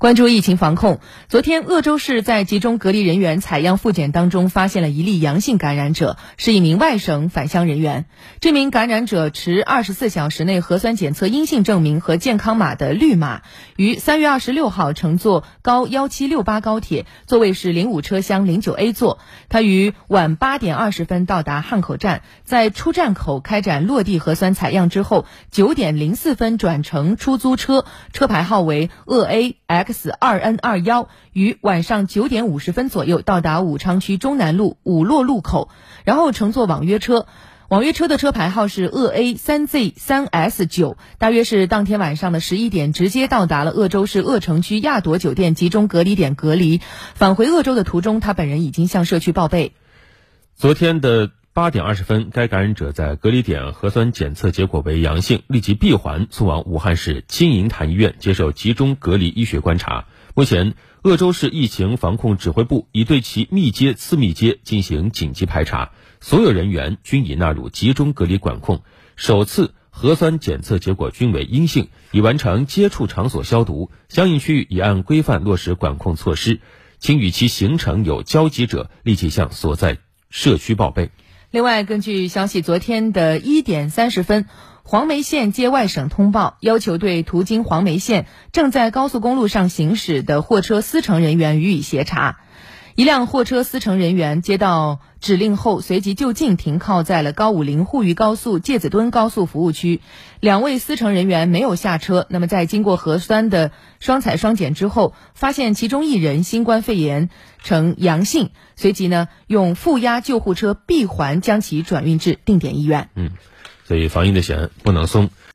关注疫情防控，昨天鄂州市在集中隔离人员采样复检当中发现了一例阳性感染者，是一名外省返乡人员。这名感染者持二十四小时内核酸检测阴性证明和健康码的绿码，于三月二十六号乘坐高幺七六八高铁，座位是零五车厢零九 A 座。他于晚八点二十分到达汉口站，在出站口开展落地核酸采样之后，九点零四分转乘出租车，车牌号为鄂 A X。X 二 N 二幺于晚上九点五十分左右到达武昌区中南路五洛路口，然后乘坐网约车，网约车的车牌号是鄂 A 三 Z 三 S 九，大约是当天晚上的十一点，直接到达了鄂州市鄂城区亚朵酒店集中隔离点隔离。返回鄂州的途中，他本人已经向社区报备。昨天的。八点二十分，该感染者在隔离点核酸检测结果为阳性，立即闭环送往武汉市金银潭医院接受集中隔离医学观察。目前，鄂州市疫情防控指挥部已对其密接、次密接进行紧急排查，所有人员均已纳入集中隔离管控。首次核酸检测结果均为阴性，已完成接触场所消毒，相应区域已按规范落实管控措施。请与其行程有交集者立即向所在社区报备。另外，根据消息，昨天的一点三十分，黄梅县接外省通报，要求对途经黄梅县、正在高速公路上行驶的货车司乘人员予以协查。一辆货车司乘人员接到指令后，随即就近停靠在了高武陵沪渝高速芥子墩高速服务区。两位司乘人员没有下车。那么，在经过核酸的双采双检之后，发现其中一人新冠肺炎呈阳性，随即呢用负压救护车闭环将其转运至定点医院。嗯，所以防疫的险不能松。